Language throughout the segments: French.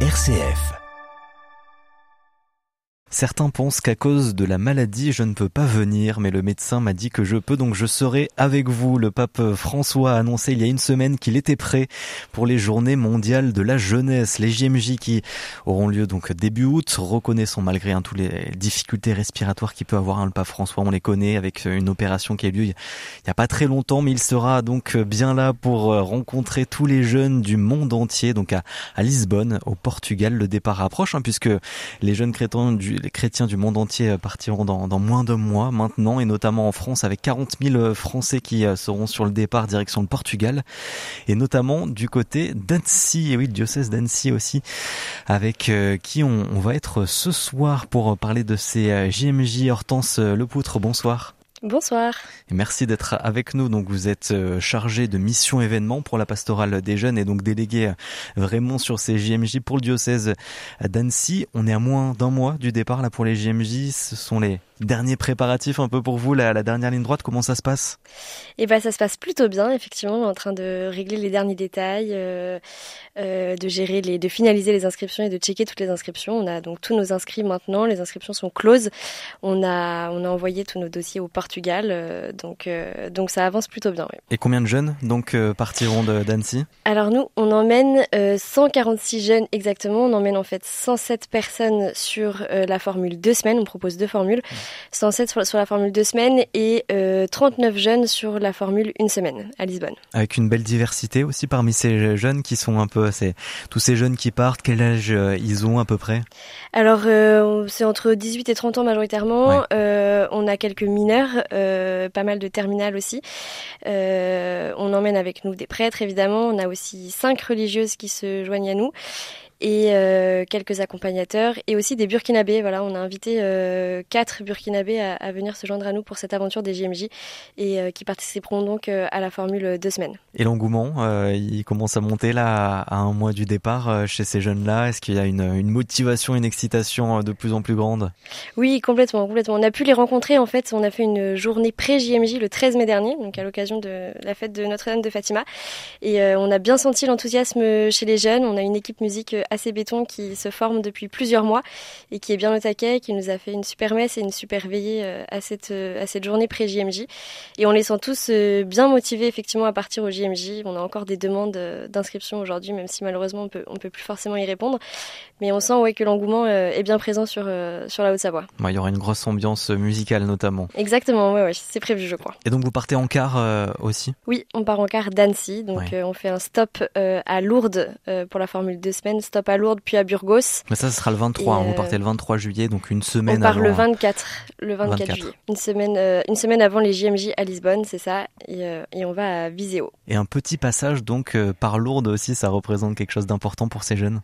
RCF Certains pensent qu'à cause de la maladie, je ne peux pas venir, mais le médecin m'a dit que je peux, donc je serai avec vous. Le pape François a annoncé il y a une semaine qu'il était prêt pour les journées mondiales de la jeunesse, les JMJ qui auront lieu donc début août, reconnaissant malgré hein, toutes les difficultés respiratoires qu'il peut avoir hein, le pape François, on les connaît, avec une opération qui a eu lieu il n'y a pas très longtemps, mais il sera donc bien là pour rencontrer tous les jeunes du monde entier, donc à, Lisbonne, au Portugal. Le départ approche, hein, puisque les jeunes chrétiens du les chrétiens du monde entier euh, partiront dans, moins de mois maintenant, et notamment en France, avec 40 000 euh, Français qui euh, seront sur le départ direction le Portugal, et notamment du côté d'Annecy, et oui, le diocèse d'Annecy aussi, avec qui on, on, va être ce soir pour parler de ces JMJ. Hortense Lepoutre, bonsoir. Bonsoir. Merci d'être avec nous. Donc vous êtes chargé de mission événement pour la pastorale des jeunes et donc délégué vraiment sur ces JMJ pour le diocèse d'Annecy. On est à moins d'un mois du départ là pour les JMJ. Ce sont les Dernier préparatif un peu pour vous, la, la dernière ligne droite, comment ça se passe? Eh ben, ça se passe plutôt bien. Effectivement, on est en train de régler les derniers détails, euh, euh, de gérer les, de finaliser les inscriptions et de checker toutes les inscriptions. On a donc tous nos inscrits maintenant. Les inscriptions sont closes. On a, on a envoyé tous nos dossiers au Portugal, euh, donc, donc ça avance plutôt bien. Oui. Et combien de jeunes donc partiront d'Annecy? Alors nous, on emmène 146 jeunes exactement. On emmène en fait 107 personnes sur la formule deux semaines. On propose deux formules. 107 sur, sur la formule deux semaines et 39 euh, jeunes sur la formule une semaine à Lisbonne. Avec une belle diversité aussi parmi ces jeunes qui sont un peu, tous ces jeunes qui partent, quel âge euh, ils ont à peu près? Alors euh, c'est entre 18 et 30 ans majoritairement. on a quelques mineurs, pas mal de terminales aussi. on emmène avec nous des prêtres évidemment. On a aussi cinq religieuses qui se joignent à nous et euh, quelques accompagnateurs et aussi des Burkinabés. Voilà, on a invité euh, quatre Burkinabés à, à, venir se joindre à nous pour cette aventure des JMJ et euh, qui participeront donc à la formule deux semaines. Et l'engouement, il commence à monter là à un mois du départ chez ces jeunes-là. Est-ce qu'il y a une, une, motivation, une excitation de plus en plus grande? Oui, complètement, complètement. On a pu les rencontrer en fait. On a fait une journée pré-JMJ le 13 mai dernier, donc à l'occasion de la fête de Notre-Dame de Fatima, et on a bien senti l'enthousiasme chez les jeunes. On a une équipe musique assez béton qui se forme depuis plusieurs mois et qui est bien au taquet, qui nous a fait une super messe et une super veillée euh, à cette, euh, à cette journée pré-JMJ. Et on les sent tous euh, bien motivés effectivement à partir au JMJ. On a encore des demandes d'inscription aujourd'hui, même si malheureusement on peut, on peut plus forcément y répondre. Mais on sent ouais, que l'engouement est bien présent sur, sur la Haute-Savoie. il y aura une grosse ambiance musicale notamment. Exactement, ouais, ouais, c'est prévu je crois. Et donc vous partez en car aussi? Oui, on part en car d'Annecy. Donc on fait un stop à Lourdes pour la formule deux semaines, stop à Lourdes puis à Burgos. Mais ça, ce sera le 23. on partez le 23 juillet, donc une semaine avant. On part le 24, le 24, juillet. Une semaine, euh, une semaine avant les JMJ à Lisbonne, c'est ça. Et, euh, et, on va à Viseo. Et un petit passage donc euh, par Lourdes aussi, ça représente quelque chose d'important pour ces jeunes?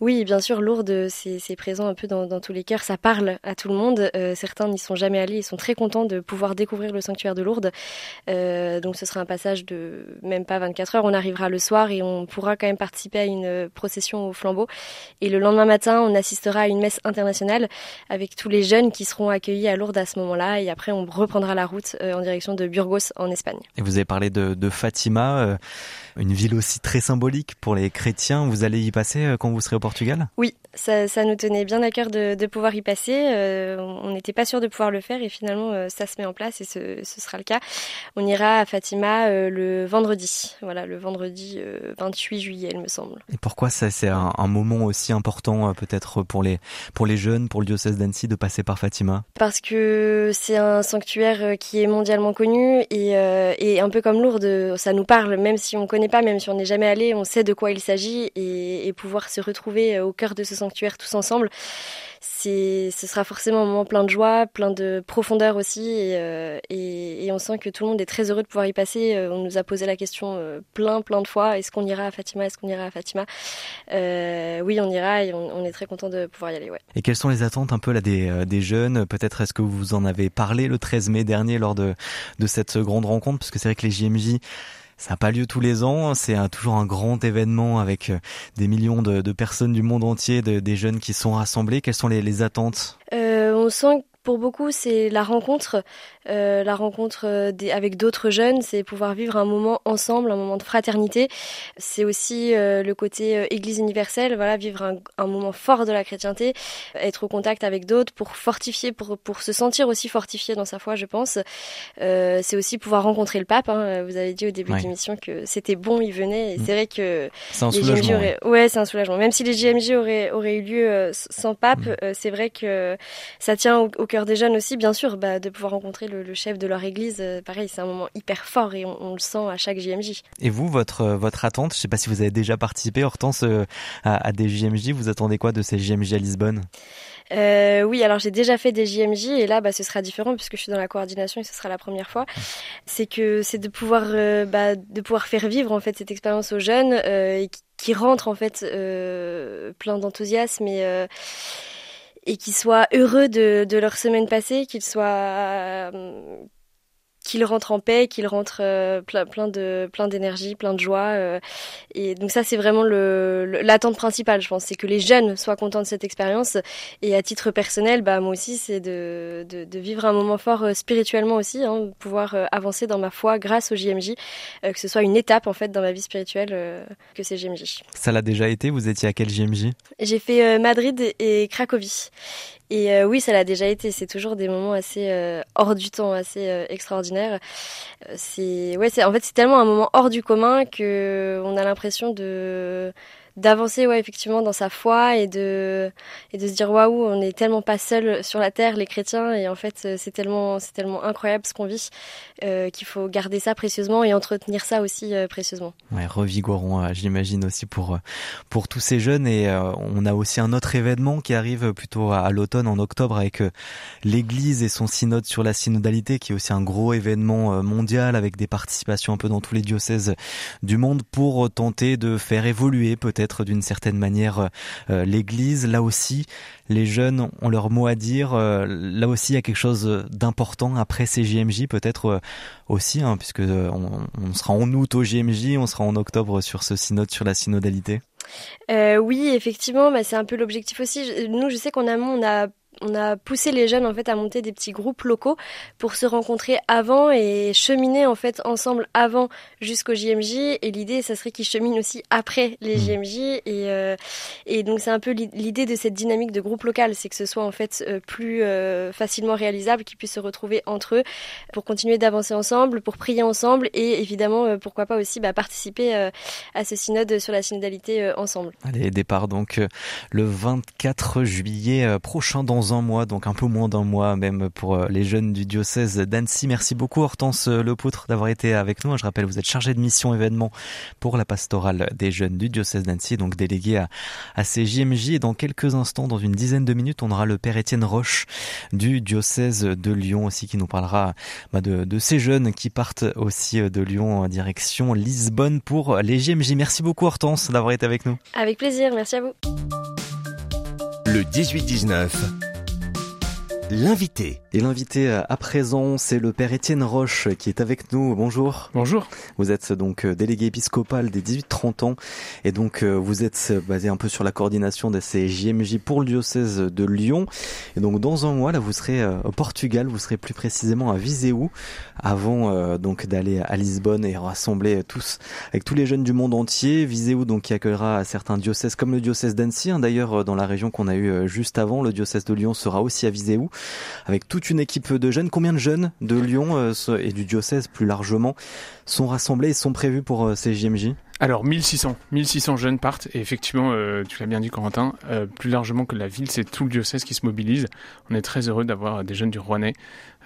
Oui, bien sûr, Lourdes, c'est présent un peu dans, dans, tous les cœurs. Ça parle à tout le monde. certains n'y sont jamais allés. Ils sont très contents de pouvoir découvrir le sanctuaire de Lourdes. donc ce sera un passage de même pas 24 heures. On arrivera le soir et on pourra quand même participer à une procession au flambeau. Et le lendemain matin, on assistera à une messe internationale avec tous les jeunes qui seront accueillis à Lourdes à ce moment-là. Et après, on reprendra la route euh, en direction de Burgos en Espagne. Et vous avez parlé de, de Fatima, euh, une ville aussi très symbolique pour les chrétiens. Vous allez y passer euh, quand vous serez au Portugal? Oui, ça, ça, nous tenait bien à cœur de, de pouvoir y passer. Euh, on n'était pas sûr de pouvoir le faire et finalement euh, ça se met en place et ce, ce, sera le cas. On ira à Fatima euh, le vendredi, voilà, le vendredi 28 juillet, il me semble. Et pourquoi ça c'est un, un, moment aussi important peut-être pour les pour les jeunes, pour le diocèse d'Annecy de passer par Fatima? Parce que c'est un sanctuaire qui est mondialement connu et, et un peu comme Lourdes, ça nous parle, même si on connaît pas, même si on n'est jamais allé, on sait de quoi il s'agit et, et pouvoir se retrouver au cœur de ce sanctuaire tous ensemble. C'est, ce sera forcément un moment plein de joie, plein de profondeur aussi, et, euh, et, et, on sent que tout le monde est très heureux de pouvoir y passer. Euh, on nous a posé la question euh, plein, plein de fois est-ce qu'on ira à Fatima Est-ce qu'on ira à Fatima? Euh, Oui, on ira, et on, on, est très content de pouvoir y aller. Ouais. Et quelles sont les attentes un peu là des, des jeunes? Peut-être est-ce que vous en avez parlé le 13 mai dernier lors de, de cette grande rencontre? Parce que c'est vrai que les JMJ ça n'a pas lieu tous les ans, c'est toujours un grand événement avec euh, des millions de, personnes du monde entier, de, des jeunes qui sont rassemblés. Quelles sont les, les attentes? Euh, On sent pour beaucoup, c'est la rencontre, euh, la rencontre euh, des, avec d'autres jeunes, c'est pouvoir vivre un moment ensemble, un moment de fraternité. C'est aussi euh, le côté Église universelle, voilà, vivre un, un, moment fort de la chrétienté, être au contact avec d'autres pour fortifier, pour, pour se sentir aussi fortifié dans sa foi, je pense. c'est aussi pouvoir rencontrer le pape. Hein. Vous avez dit au début de l'émission que c'était bon, il venait. Et mm. c'est vrai que c'est un soulagement. Auraient... Ouais, c'est un soulagement. Même si les JMJ auraient, auraient eu lieu sans pape, mm. c'est vrai que ça tient au, au des jeunes aussi, bien sûr, bah, de pouvoir rencontrer le, chef de leur église, euh, pareil, c'est un moment hyper fort et on, le sent à chaque JMJ. Et vous, votre euh, votre attente, je ne sais pas si vous avez déjà participé, Hortense, euh, à, des JMJ, vous attendez quoi de ces JMJ à Lisbonne? Oui, alors j'ai déjà fait des JMJ et là, bah, ce sera différent puisque je suis dans la coordination et ce sera la première fois. C'est que c'est de pouvoir, bah, de pouvoir faire vivre en fait cette expérience aux jeunes et qui, rentrent en fait plein d'enthousiasme et et qu'ils soient heureux de, de leur semaine passée, qu'ils soient euh, qu'il rentre en paix, qu'il rentre euh, plein, plein de plein d'énergie, plein de joie. Euh, et donc ça, c'est vraiment le, l'attente principale, je pense, c'est que les jeunes soient contents de cette expérience. Et à titre personnel, bah moi aussi, c'est de, de, de vivre un moment fort euh, spirituellement aussi, hein, pouvoir avancer dans ma foi grâce au JMJ, que ce soit une étape en fait dans ma vie spirituelle que c'est JMJ. Ça l'a déjà été. Vous étiez à quel JMJ J'ai fait Madrid et Cracovie. Et euh, oui, ça l'a déjà été. C'est toujours des moments assez euh, hors du temps, assez euh, extraordinaires. C'est ouais, c'est en fait c'est tellement un moment hors du commun que on a l'impression de d'avancer ouais effectivement dans sa foi et de et de se dire waouh on n'est tellement pas seul sur la terre les chrétiens et en fait c'est tellement c'est tellement incroyable ce qu'on vit euh, qu'il faut garder ça précieusement et entretenir ça aussi euh, précieusement. Ouais revigorons euh, j'imagine aussi pour pour tous ces jeunes. Et on a aussi un autre événement qui arrive plutôt à, l'automne en octobre avec l'église et son synode sur la synodalité qui est aussi un gros événement mondial avec des participations un peu dans tous les diocèses du monde pour tenter de faire évoluer d'une certaine manière euh, l'Église. Là aussi, les jeunes ont leur mot à dire. Euh, là aussi, il y a quelque chose d'important après ces JMJ, peut-être euh, aussi, hein, puisque on, sera en août au JMJ, on sera en octobre sur ce synode sur la synodalité. oui, effectivement, bah, c'est un peu l'objectif aussi. Nous, je sais qu'en amont, on a on a poussé les jeunes en fait à monter des petits groupes locaux pour se rencontrer avant et cheminer en fait ensemble avant jusqu'au JMJ et l'idée ça serait qu'ils cheminent aussi après les JMJ mmh. et euh, et donc c'est un peu l'idée de cette dynamique de groupe local c'est que ce soit en fait euh, plus euh, facilement réalisable qu'ils puissent se retrouver entre eux pour continuer d'avancer ensemble pour prier ensemble et évidemment pourquoi pas aussi bah, participer à ce synode sur la synodalité ensemble. Allez départ donc le 24 juillet prochain dans un mois, donc un peu moins d'un mois même pour euh, les jeunes du diocèse d'Annecy. Merci beaucoup Hortense Lepoutre d'avoir été avec nous. Je rappelle, vous êtes chargé de mission événement pour la pastorale des jeunes du diocèse d'Annecy, donc délégué à, à ces JMJ. Et dans quelques instants, dans une dizaine de minutes, on aura le Père Étienne Roche du diocèse de Lyon aussi qui nous parlera bah, de, de ces jeunes qui partent aussi de Lyon en direction Lisbonne pour les JMJ. Merci beaucoup Hortense d'avoir été avec nous. Avec plaisir, merci à vous. Le 18-19 l'invité. Et l'invité euh, à présent, c'est le père Étienne Roche qui est avec nous. Bonjour. Bonjour. Vous êtes donc euh, délégué épiscopal des 18-30 ans et donc euh, vous êtes basé un peu sur la coordination de ces JMJ pour le diocèse de Lyon. Et donc dans un mois, là, vous serez au Portugal, vous serez plus précisément à Viseu avant donc d'aller à Lisbonne et rassembler tous avec tous les jeunes du monde entier. Viseu donc qui accueillera certains diocèses comme le diocèse d'Annecy. Hein. D'ailleurs, dans la région qu'on a eu juste avant, le diocèse de Lyon sera aussi à Viseu avec toute une équipe de jeunes. Combien de jeunes de Lyon euh, et du diocèse plus largement? Sont rassemblés et sont prévus pour euh, ces JMJ alors 1600, 1600 jeunes partent et effectivement, euh, tu l'as bien dit Corentin, euh, plus largement que la ville, c'est tout le diocèse qui se mobilise. On est très heureux d'avoir des jeunes du Rouennais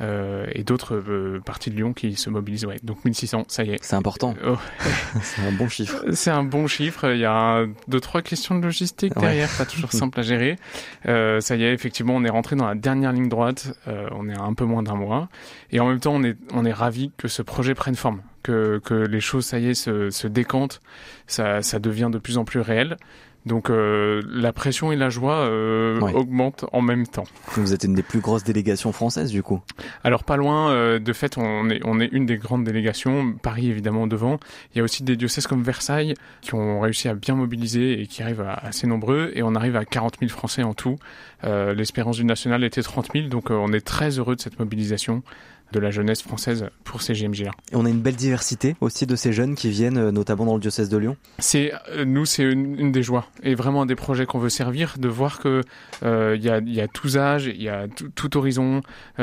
euh, et d'autres euh, parties de Lyon qui se mobilisent. Ouais, donc 1600, ça y est. C'est important. Oh. c'est un bon chiffre. C'est un bon chiffre. Il y a deux trois questions de logistique derrière, pas toujours simple à gérer. ça y est, effectivement, on est rentré dans la dernière ligne droite. on est à un peu moins d'un mois et en même temps, on est on est ravi que ce projet prenne forme que, que les choses, ça y est, se, se décantent, ça, ça devient de plus en plus réel. Donc euh, la pression et la joie euh, Ouais. augmentent en même temps. Vous êtes une des plus grosses délégations françaises du coup. Alors pas loin, euh, de fait, on est, on est une des grandes délégations, Paris évidemment devant. Il y a aussi des diocèses comme Versailles qui ont réussi à bien mobiliser et qui arrivent à assez nombreux. Et on arrive à 40 000 Français en tout. L'espérance du national était 30 000, donc on est très heureux de cette mobilisation de la jeunesse française pour ces JMJ-là. Et on a une belle diversité aussi de ces jeunes qui viennent euh, notamment dans le diocèse de Lyon. C'est euh, nous, c'est une, une des joies et vraiment un des projets qu'on veut servir, de voir que euh, il y, a, y a tous âges, il y a tout, horizon,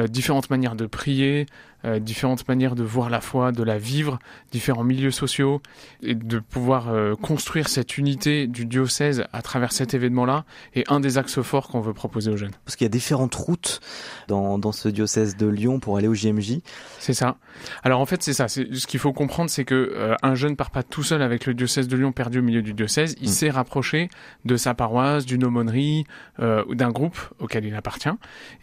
différentes manières de prier, euh, différentes manières de voir la foi, de la vivre, différents milieux sociaux et de pouvoir euh, construire cette unité du diocèse à travers cet événement-là est un des axes forts qu'on veut proposer aux jeunes. Parce qu'il y a différentes routes dans, dans ce diocèse de Lyon pour aller au JMJ. C'est ça. Alors en fait, c'est ça. Ce qu'il faut comprendre, c'est que euh, un jeune part pas tout seul avec le diocèse de Lyon perdu au milieu du diocèse. Il Mm. s'est rapproché de sa paroisse, d'une aumônerie euh, ou d'un groupe auquel il appartient.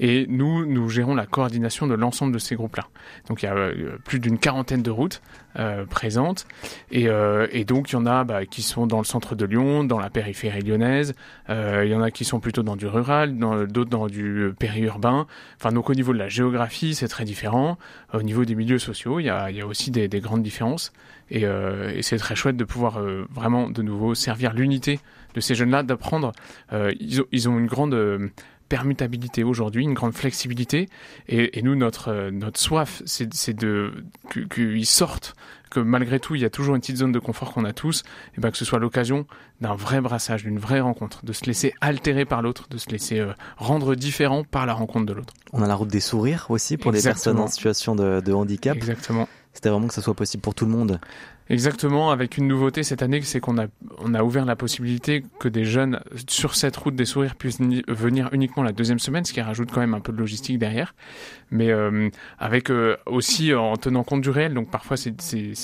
Et nous, nous gérons la coordination de l'ensemble de ces groupes-là. Donc il y a euh, plus d'une quarantaine de routes euh, présentes. Et, euh, et donc il y en a bah, qui sont dans le centre de Lyon, dans la périphérie lyonnaise. Il y en a qui sont plutôt dans du rural, d'autres dans du périurbain. Enfin, donc au niveau de la géographie, c'est très différent. Au niveau des milieux sociaux, il y a, aussi des, des grandes différences. Et, c'est très chouette de pouvoir vraiment de nouveau servir l'unité de ces jeunes-là, d'apprendre. Ils, ont, une grande permutabilité aujourd'hui, une grande flexibilité. Et, et nous, notre, euh, notre soif, c'est de qu'ils sortent, que malgré tout, il y a toujours une petite zone de confort qu'on a tous, et ben que ce soit l'occasion d'un vrai brassage, d'une vraie rencontre, de se laisser altérer par l'autre, de se laisser euh, rendre différent par la rencontre de l'autre. On a la route des sourires aussi pour les Exactement. personnes en situation de, de handicap. Exactement. C'était vraiment que ça soit possible pour tout le monde. Exactement, avec une nouveauté cette année, c'est qu'on a, on a ouvert la possibilité que des jeunes sur cette route des sourires puissent ni- venir uniquement la deuxième semaine, ce qui rajoute quand même un peu de logistique derrière, mais euh, avec euh, aussi en tenant compte du réel. Donc parfois, il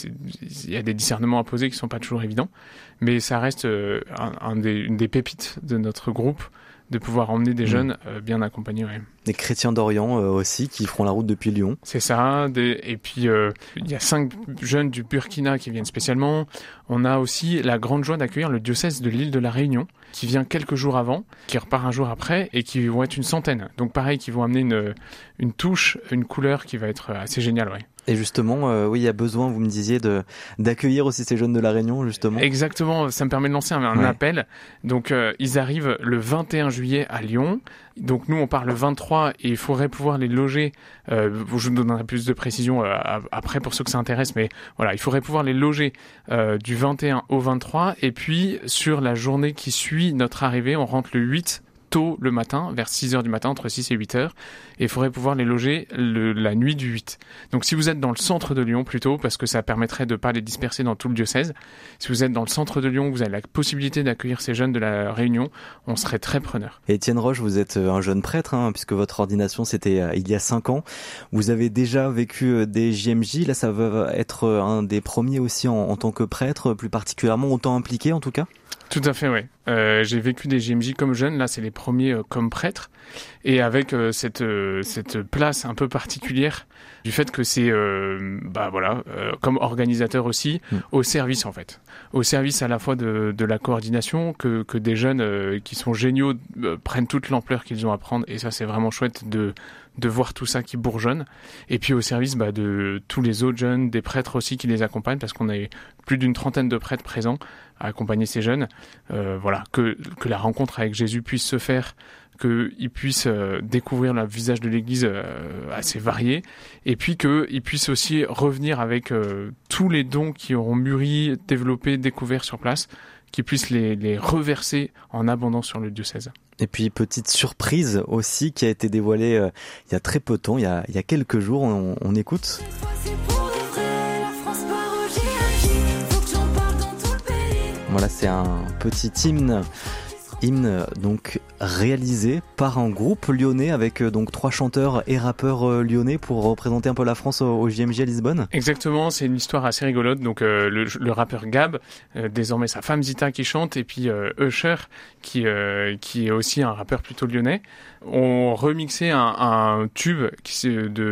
y a des discernements à poser qui sont pas toujours évidents, mais ça reste euh, un, un des, une des pépites de notre groupe de pouvoir emmener des Mm. jeunes euh, bien accompagnés. ouais. Des chrétiens d'Orient euh, aussi qui feront la route depuis Lyon. C'est ça. des- Et puis, euh, il y a cinq jeunes du Burkina qui viennent spécialement. On a aussi la grande joie d'accueillir le diocèse de l'île de la Réunion, qui vient quelques jours avant, qui repart un jour après, et qui vont être une centaine. Donc pareil, qui vont amener une, une touche, une couleur qui va être assez géniale. Ouais. Et justement, euh, oui, il y a besoin, vous me disiez, de d'accueillir aussi ces jeunes de la Réunion, justement. Exactement, ça me permet de lancer un, un Ouais. appel. Donc euh, ils arrivent le 21 juillet à Lyon. Donc nous on part le 23 et il faudrait pouvoir les loger. Euh, je vous donnerai plus de précisions euh, après pour ceux que ça intéresse, mais voilà, il faudrait pouvoir les loger euh, du 21 au 23 et puis sur la journée qui suit notre arrivée, on rentre le 8 tôt le matin, vers 6 heures du matin, entre 6 et 8 heures, et il faudrait pouvoir les loger le- la nuit du 8. Donc si vous êtes dans le centre de Lyon plutôt, parce que ça permettrait de pas les disperser dans tout le diocèse, si vous êtes dans le centre de Lyon, vous avez la possibilité d'accueillir ces jeunes de la Réunion, on serait très preneur. Étienne Roche, vous êtes euh, un jeune prêtre, hein, puisque votre ordination c'était euh, il y a cinq ans. Vous avez déjà vécu euh, des JMJ. Là, ça va être un des premiers aussi en, en tant que prêtre, plus particulièrement autant impliqué en tout cas? Tout à fait, oui. Euh, j'ai vécu des JMJ comme jeune, là c'est les premiers euh, comme prêtre, et avec euh, cette, cette place un peu particulière du fait que c'est, bah voilà, comme organisateur aussi, Mm. au service en fait. Au service à la fois de, de la coordination, que, que des jeunes qui sont géniaux prennent toute l'ampleur qu'ils ont à prendre, et ça c'est vraiment chouette de, de voir tout ça qui bourgeonne, et puis au service bah, de tous les autres jeunes, des prêtres aussi qui les accompagnent, parce qu'on a plus d'une trentaine de prêtres présents à accompagner ces jeunes. Euh, voilà, que, que la rencontre avec Jésus puisse se faire, qu'ils puissent euh, découvrir le visage de l'Église euh, assez varié, et puis qu'ils puissent aussi revenir avec euh, tous les dons qui auront mûri, développé, découvert sur place, qu'ils puissent les, les reverser en abondance sur le diocèse. Et puis petite surprise aussi qui a été dévoilée euh, il y a très peu de temps, il y a, il y a quelques jours. On, on écoute. Cette fois Voilà, c'est un petit hymne donc réalisé par un groupe lyonnais avec euh, donc trois chanteurs et rappeurs euh, lyonnais pour représenter un peu la France au, JMJ à Lisbonne. Exactement, c'est une histoire assez rigolote. Donc euh, le, rappeur Gab, désormais sa femme Zita qui chante, et puis euh, Usher qui est aussi un rappeur plutôt lyonnais, ont remixé un, un tube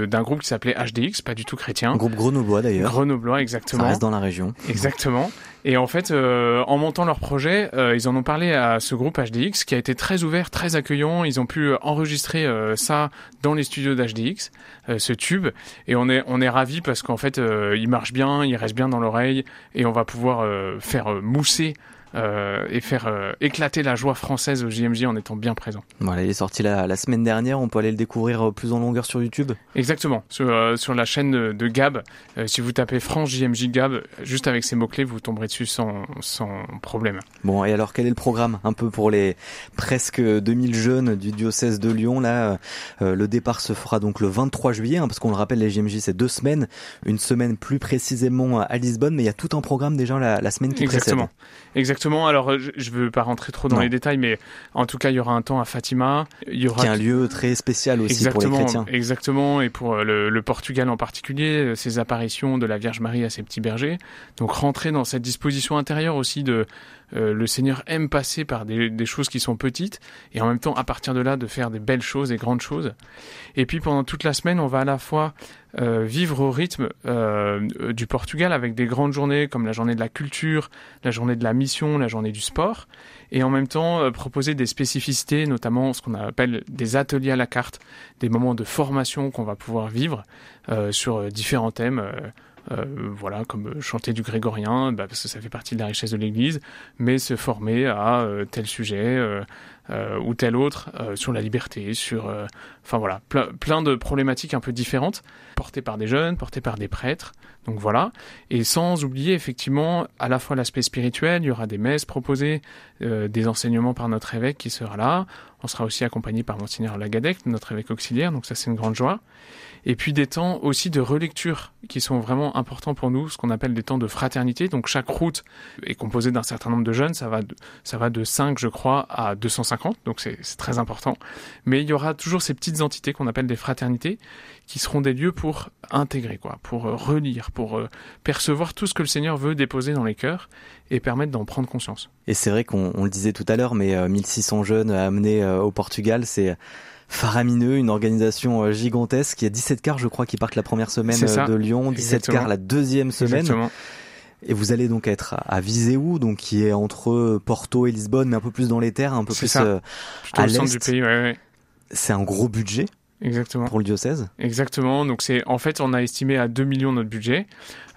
d'un groupe qui s'appelait HDX, pas du tout Un chrétien, groupe grenoblois d'ailleurs. grenoblois Ça exactement. reste dans la région. Exactement. Et en fait, euh, en montant leur projet, euh, ils en ont parlé à ce groupe HDX qui a été très ouvert, très accueillant. Ils ont pu enregistrer euh, ça dans les studios d'HDX, ce tube. Et on est on est ravis parce qu'en fait, il marche bien, il reste bien dans l'oreille, et on va pouvoir faire mousser euh, et faire euh, éclater la joie française au JMJ en étant bien présent. Voilà, il est sorti la, la semaine dernière. On peut aller le découvrir euh, plus en longueur sur YouTube. Exactement. Sur, euh, sur la chaîne de, de Gab, si vous tapez France JMJ Gab, juste avec ces mots-clés, vous tomberez dessus sans, sans problème. Bon, et alors quel est le programme un peu pour les presque 2000 jeunes du diocèse de Lyon Là, le départ se fera donc le 23 juillet, hein, parce qu'on le rappelle, les JMJ c'est deux semaines, une semaine plus précisément à Lisbonne, mais il y a tout un programme déjà la, la semaine qui Exactement. précède. Exactement. Alors, euh, je- je veux pas rentrer trop dans Non. les détails, mais en tout cas, il y aura un temps à Fatima. Il y aura Qui est un lieu très spécial aussi pour les exactement, chrétiens. exactement, et pour euh, le, le Portugal en particulier, euh, ces apparitions de la Vierge Marie à ses petits bergers. Donc, rentrer dans cette disposition intérieure aussi de euh, le Seigneur aime passer par des, des choses qui sont petites, et en même temps, à partir de là, de faire des belles choses et grandes choses. Et puis, pendant toute la semaine, on va à la fois euh, vivre au rythme euh, du Portugal avec des grandes journées comme la journée de la culture, la journée de la mission, la journée du sport, et en même temps proposer des spécificités, notamment ce qu'on appelle des ateliers à la carte, des moments de formation qu'on va pouvoir vivre sur différents thèmes. Euh, voilà, comme euh, chanter du grégorien, bah, parce que ça fait partie de la richesse de l'Église, mais se former à euh, tel sujet euh, ou tel autre, euh, sur la liberté, sur, euh, enfin voilà, plein, plein de problématiques un peu différentes, portées par des jeunes, portées par des prêtres, donc voilà, et sans oublier effectivement à la fois l'aspect spirituel, il y aura des messes proposées, euh, des enseignements par notre évêque qui sera là, on sera aussi accompagné par Monseigneur Lagadec, notre évêque auxiliaire, donc ça c'est une grande joie. Et puis des temps aussi de relecture qui sont vraiment importants pour nous, ce qu'on appelle des temps de fraternité. Donc chaque route est composée d'un certain nombre de jeunes, ça va ça va de 5 je crois à 250, donc c'est très important. Mais il y aura toujours ces petites entités qu'on appelle des fraternités qui seront des lieux pour intégrer quoi, pour euh, relire, pour euh, percevoir tout ce que le Seigneur veut déposer dans les cœurs et permettre d'en prendre conscience. Et c'est vrai qu'on on le disait tout à l'heure, mais euh, 1600 jeunes amenés euh, au Portugal, c'est faramineux, une organisation euh, gigantesque. Il y a 17 cars, je crois, qui partent la première semaine euh, de Lyon, 17 Exactement. cars la deuxième semaine. Exactement. Et vous allez donc être à- Viseu, donc qui est entre Porto et Lisbonne, mais un peu plus dans les terres, un peu plus. euh, À l'est. du pays, ouais, ouais. c'est un gros budget Exactement. pour le diocèse Exactement. Donc c'est en fait on a estimé à 2 millions notre budget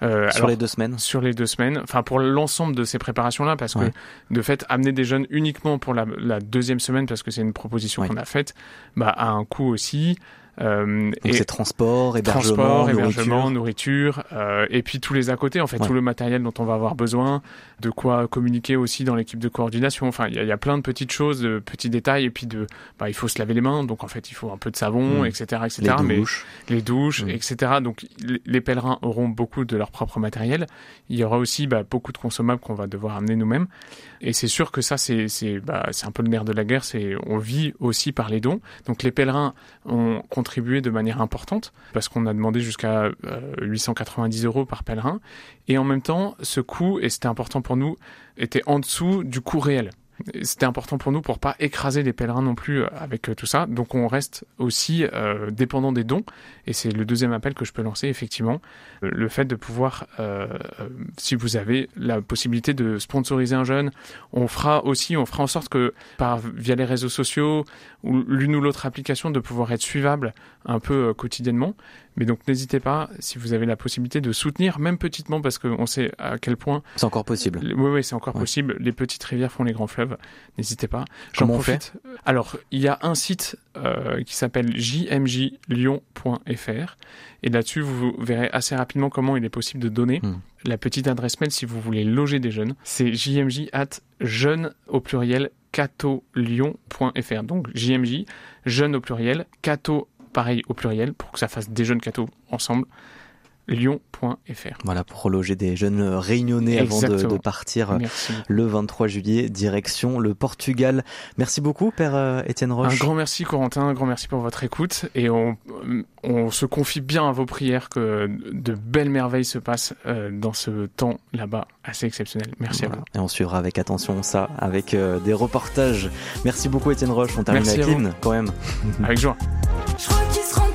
Euh, sur alors, les deux semaines. sur les deux semaines. Enfin pour l'ensemble de ces préparations là parce Ouais. que de fait amener des jeunes uniquement pour la, la deuxième semaine parce que c'est une proposition qu'on a faite, bah a un coût aussi. Euh, Donc et c'est transport, hébergement, transport, nourriture. hébergement, nourriture, euh, et puis tous les à côté, en fait, Ouais. tout le matériel dont on va avoir besoin, de quoi communiquer aussi dans l'équipe de coordination. Enfin, il y, a- il y a plein de petites choses, de petits détails, et puis de, bah, il faut se laver les mains, donc en fait, il faut un peu de savon, Mm. etc., etc. les mais douches. les douches, Mm. etc. Donc les- pèlerins auront beaucoup de leur propre matériel. Il y aura aussi bah, beaucoup de consommables qu'on va devoir amener nous-mêmes. Et c'est sûr que ça, c'est c'est bah, un peu le nerf de la guerre. C'est on vit aussi par les dons. Donc les pèlerins ont contribué de manière importante parce qu'on a demandé jusqu'à euh, 890 euros par pèlerin. Et en même temps, ce coût, et c'était important pour nous, était en dessous du coût réel. C'était important pour nous pour pas écraser les pèlerins non plus euh, avec euh, tout ça. Donc on reste aussi euh, dépendant des dons. Et c'est le deuxième appel que je peux lancer, effectivement. Le fait de pouvoir, euh, si vous avez la possibilité de sponsoriser un jeune, on fera aussi, on fera en sorte que par via les réseaux sociaux ou l'une ou l'autre application, de pouvoir être suivable un peu quotidiennement. Mais donc n'hésitez pas, si vous avez la possibilité de soutenir, même petitement, parce qu'on sait à quel point C'est encore possible. oui, oui, c'est encore Ouais. possible. Les petites rivières font les grands fleuves. N'hésitez pas. J'en Comment on profite. Alors, il y a un site euh, qui s'appelle jmjlyon.fr et là-dessus, vous verrez assez rapidement comment il est possible de donner. Hmm. La petite adresse mail, si vous voulez loger des jeunes, c'est jmj at jeune au pluriel catolyon.fr. Donc jmj, jeune au pluriel, cato pareil au pluriel, pour que ça fasse des jeunes cathos ensemble, lyon.fr. Voilà, pour reloger des jeunes réunionnais avant de, partir euh, Merci. le 23 juillet, direction le Portugal. Merci beaucoup, Père euh, Étienne Un Roche. grand merci Corentin, un grand merci pour votre écoute et on, on se confie bien à vos prières que de belles merveilles se passent euh, dans ce temps là-bas assez exceptionnel. Merci à vous. Et on suivra avec attention ça, avec euh, des reportages. Merci beaucoup, Étienne Roche. On termine Merci avec l'hymne, quand même. Avec joie. Je crois